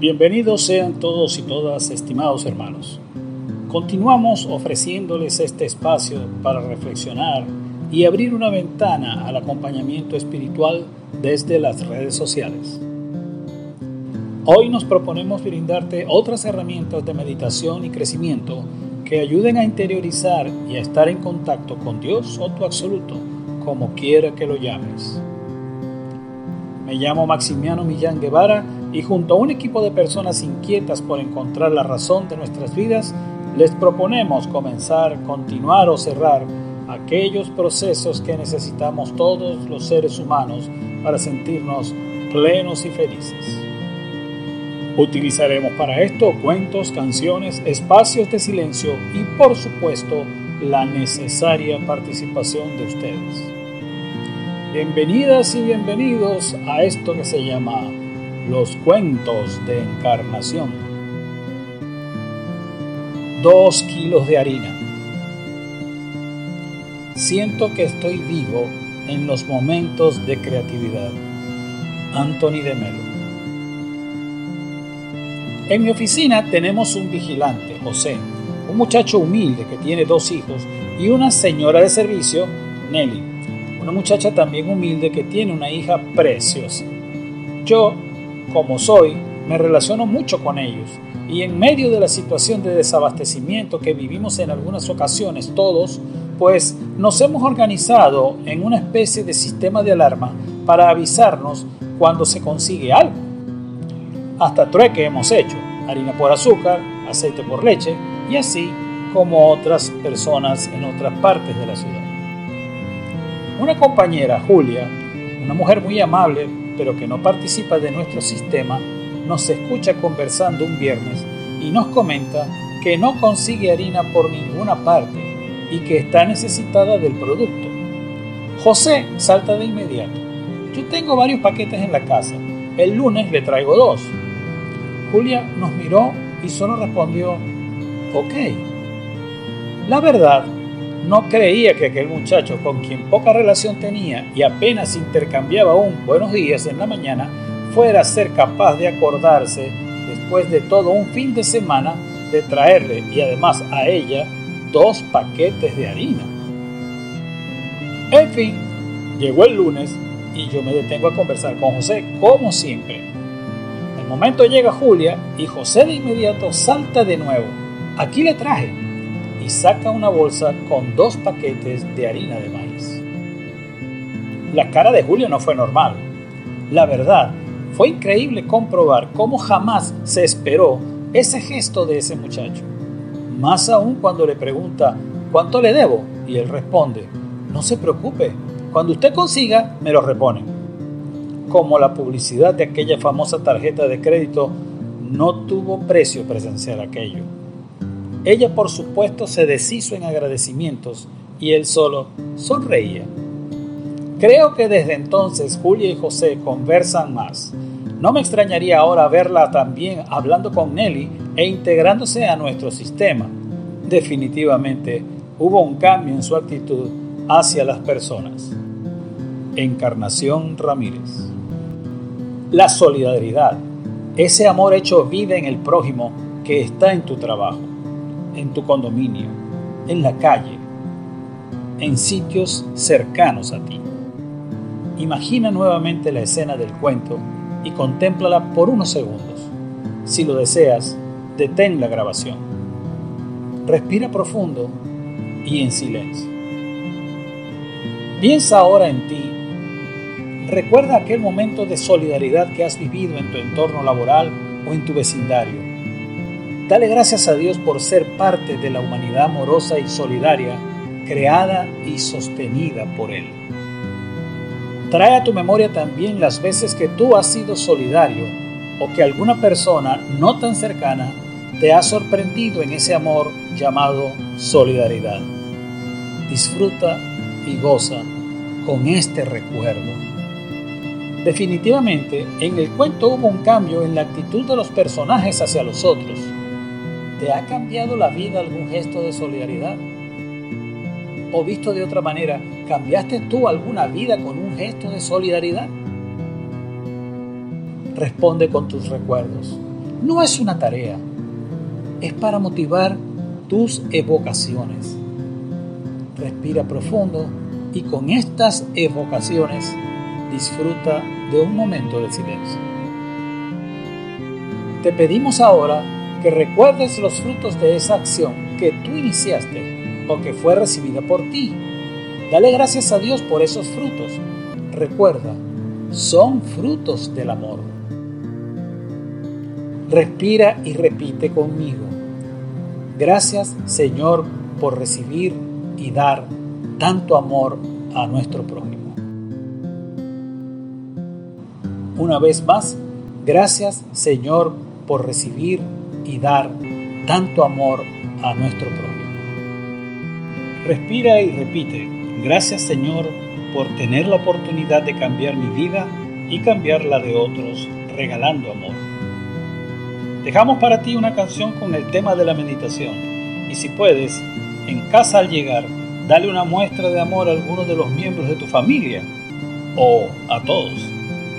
Bienvenidos sean todos y todas, estimados hermanos. Continuamos ofreciéndoles este espacio para reflexionar y abrir una ventana al acompañamiento espiritual desde las redes sociales. Hoy nos proponemos brindarte otras herramientas de meditación y crecimiento que ayuden a interiorizar y a estar en contacto con Dios o tu absoluto, como quiera que lo llames. Me llamo Maximiano Millán Guevara y junto a un equipo de personas inquietas por encontrar la razón de nuestras vidas, les proponemos comenzar, continuar o cerrar aquellos procesos que necesitamos todos los seres humanos para sentirnos plenos y felices. Utilizaremos para esto cuentos, canciones, espacios de silencio y por supuesto la necesaria participación de ustedes. Bienvenidas y bienvenidos a esto que se llama los cuentos de encarnación. Dos kilos de harina. Siento que estoy vivo en los momentos de creatividad. Anthony de Melo. En mi oficina tenemos un vigilante, José, un muchacho humilde que tiene dos hijos y una señora de servicio, Nelly, una muchacha también humilde que tiene una hija preciosa. Yo como soy, me relaciono mucho con ellos y en medio de la situación de desabastecimiento que vivimos en algunas ocasiones todos, pues nos hemos organizado en una especie de sistema de alarma para avisarnos cuando se consigue algo. Hasta trueque hemos hecho, harina por azúcar, aceite por leche y así como otras personas en otras partes de la ciudad. Una compañera, Julia, una mujer muy amable, pero que no participa de nuestro sistema, nos escucha conversando un viernes y nos comenta que no consigue harina por ninguna parte y que está necesitada del producto. José salta de inmediato. Yo tengo varios paquetes en la casa. El lunes le traigo dos. Julia nos miró y solo respondió, ok. La verdad no creía que aquel muchacho con quien poca relación tenía y apenas intercambiaba un buenos días en la mañana fuera a ser capaz de acordarse después de todo un fin de semana de traerle y además a ella dos paquetes de harina. En fin, llegó el lunes y yo me detengo a conversar con José como siempre. El momento llega Julia y José de inmediato salta de nuevo. Aquí le traje saca una bolsa con dos paquetes de harina de maíz. La cara de Julio no fue normal. La verdad, fue increíble comprobar cómo jamás se esperó ese gesto de ese muchacho. Más aún cuando le pregunta, ¿cuánto le debo? Y él responde, no se preocupe, cuando usted consiga, me lo repone. Como la publicidad de aquella famosa tarjeta de crédito no tuvo precio presenciar aquello. Ella por supuesto se deshizo en agradecimientos y él solo sonreía. Creo que desde entonces Julia y José conversan más. No me extrañaría ahora verla también hablando con Nelly e integrándose a nuestro sistema. Definitivamente hubo un cambio en su actitud hacia las personas. Encarnación Ramírez. La solidaridad, ese amor hecho vida en el prójimo que está en tu trabajo en tu condominio, en la calle, en sitios cercanos a ti. Imagina nuevamente la escena del cuento y contémplala por unos segundos. Si lo deseas, detén la grabación. Respira profundo y en silencio. Piensa ahora en ti. Recuerda aquel momento de solidaridad que has vivido en tu entorno laboral o en tu vecindario Dale gracias a Dios por ser parte de la humanidad amorosa y solidaria, creada y sostenida por Él. Trae a tu memoria también las veces que tú has sido solidario o que alguna persona no tan cercana te ha sorprendido en ese amor llamado solidaridad. Disfruta y goza con este recuerdo. Definitivamente, en el cuento hubo un cambio en la actitud de los personajes hacia los otros ¿Te ha cambiado la vida algún gesto de solidaridad? O visto de otra manera, ¿cambiaste tú alguna vida con un gesto de solidaridad? Responde con tus recuerdos. no es una tarea, es para motivar tus evocaciones. Respira profundo y con estas evocaciones disfruta de un momento de silencio. Te pedimos ahora que recuerdes los frutos de esa acción que tú iniciaste o que fue recibida por ti. Dale gracias a Dios por esos frutos. Recuerda, son frutos del amor. Respira y repite conmigo. Gracias Señor por recibir y dar tanto amor a nuestro prójimo. Una vez más, gracias Señor por recibir y dar tanto amor a nuestro prójimo. Respira y repite, gracias Señor por tener la oportunidad de cambiar mi vida y cambiar la de otros, regalando amor. Dejamos para ti una canción con el tema de la meditación y si puedes, en casa al llegar, dale una muestra de amor a alguno de los miembros de tu familia o a todos.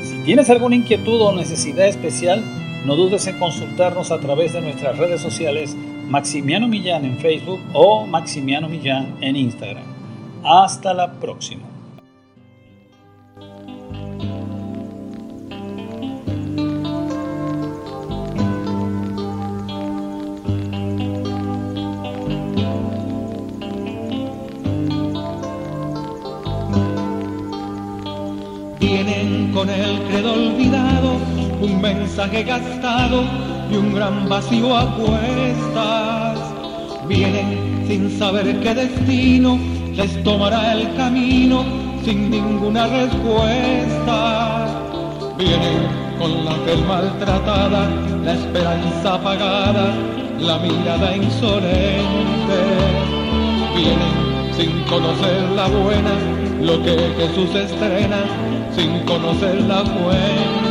Si tienes alguna inquietud o necesidad especial, no dudes en consultarnos a través de nuestras redes sociales Maximiano Millán en Facebook o Maximiano Millán en Instagram. Hasta la próxima. Con el credo olvidado, un mensaje gastado y un gran vacío a cuestas. Vienen sin saber qué destino les tomará el camino sin ninguna respuesta. Vienen con la piel maltratada, la esperanza apagada, la mirada insolente. Vienen sin conocer la buena, lo que Jesús estrena sin conocer la fuente.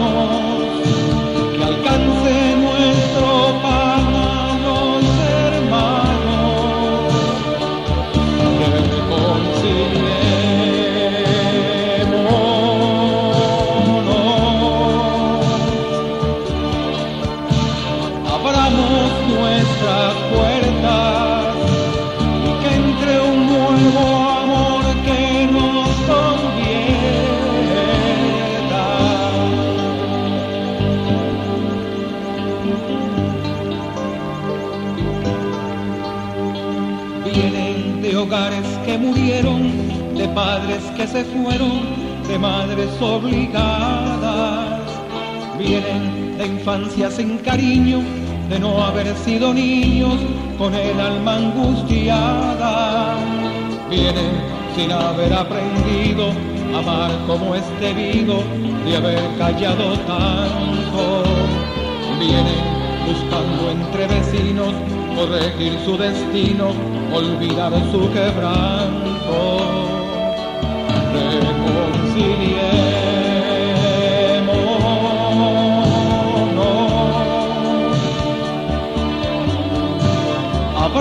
Nuestras puertas y que entre un nuevo amor que nos convierta. Vienen de hogares que murieron, de padres que se fueron, de madres obligadas. Vienen de infancia sin cariño, de no haber sido niños, con el alma angustiada. Vienen sin haber aprendido a amar como es debido, de haber callado tanto. Vienen buscando entre vecinos corregir su destino, olvidar su quebranto. Reconciliémonos.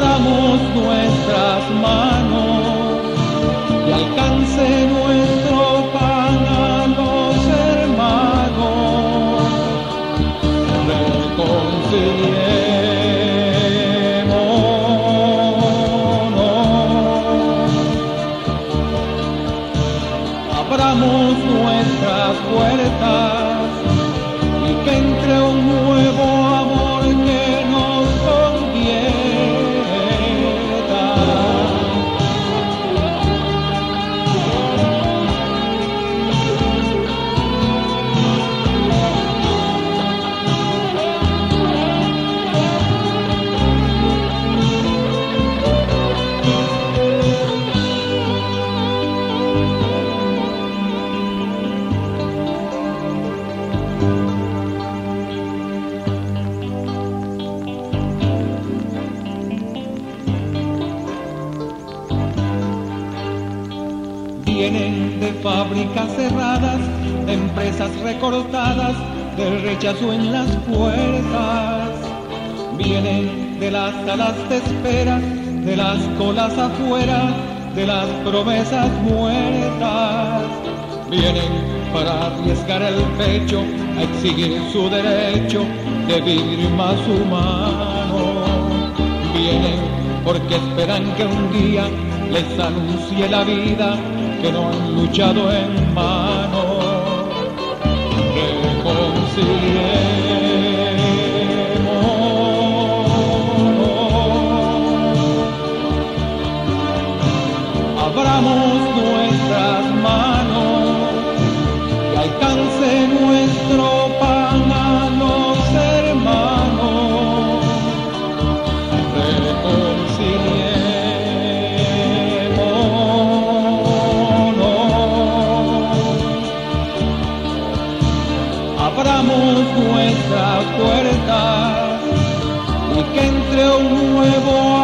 Abramos nuestras manos y alcance nuestro pan a los hermanos. Reconciliémonos. Abramos nuestras puertas Vienen de fábricas cerradas, de empresas recortadas, del rechazo en las puertas. vienen de las salas de espera, de las colas afuera, de las promesas muertas. Vienen para arriesgar el pecho, a exigir su derecho de vivir más humano. Vienen porque esperan que un día les anuncie la vida que no han luchado en vano. Abramos nuestras manos y alcance nuestro abramos nuestra puerta y que entre un nuevo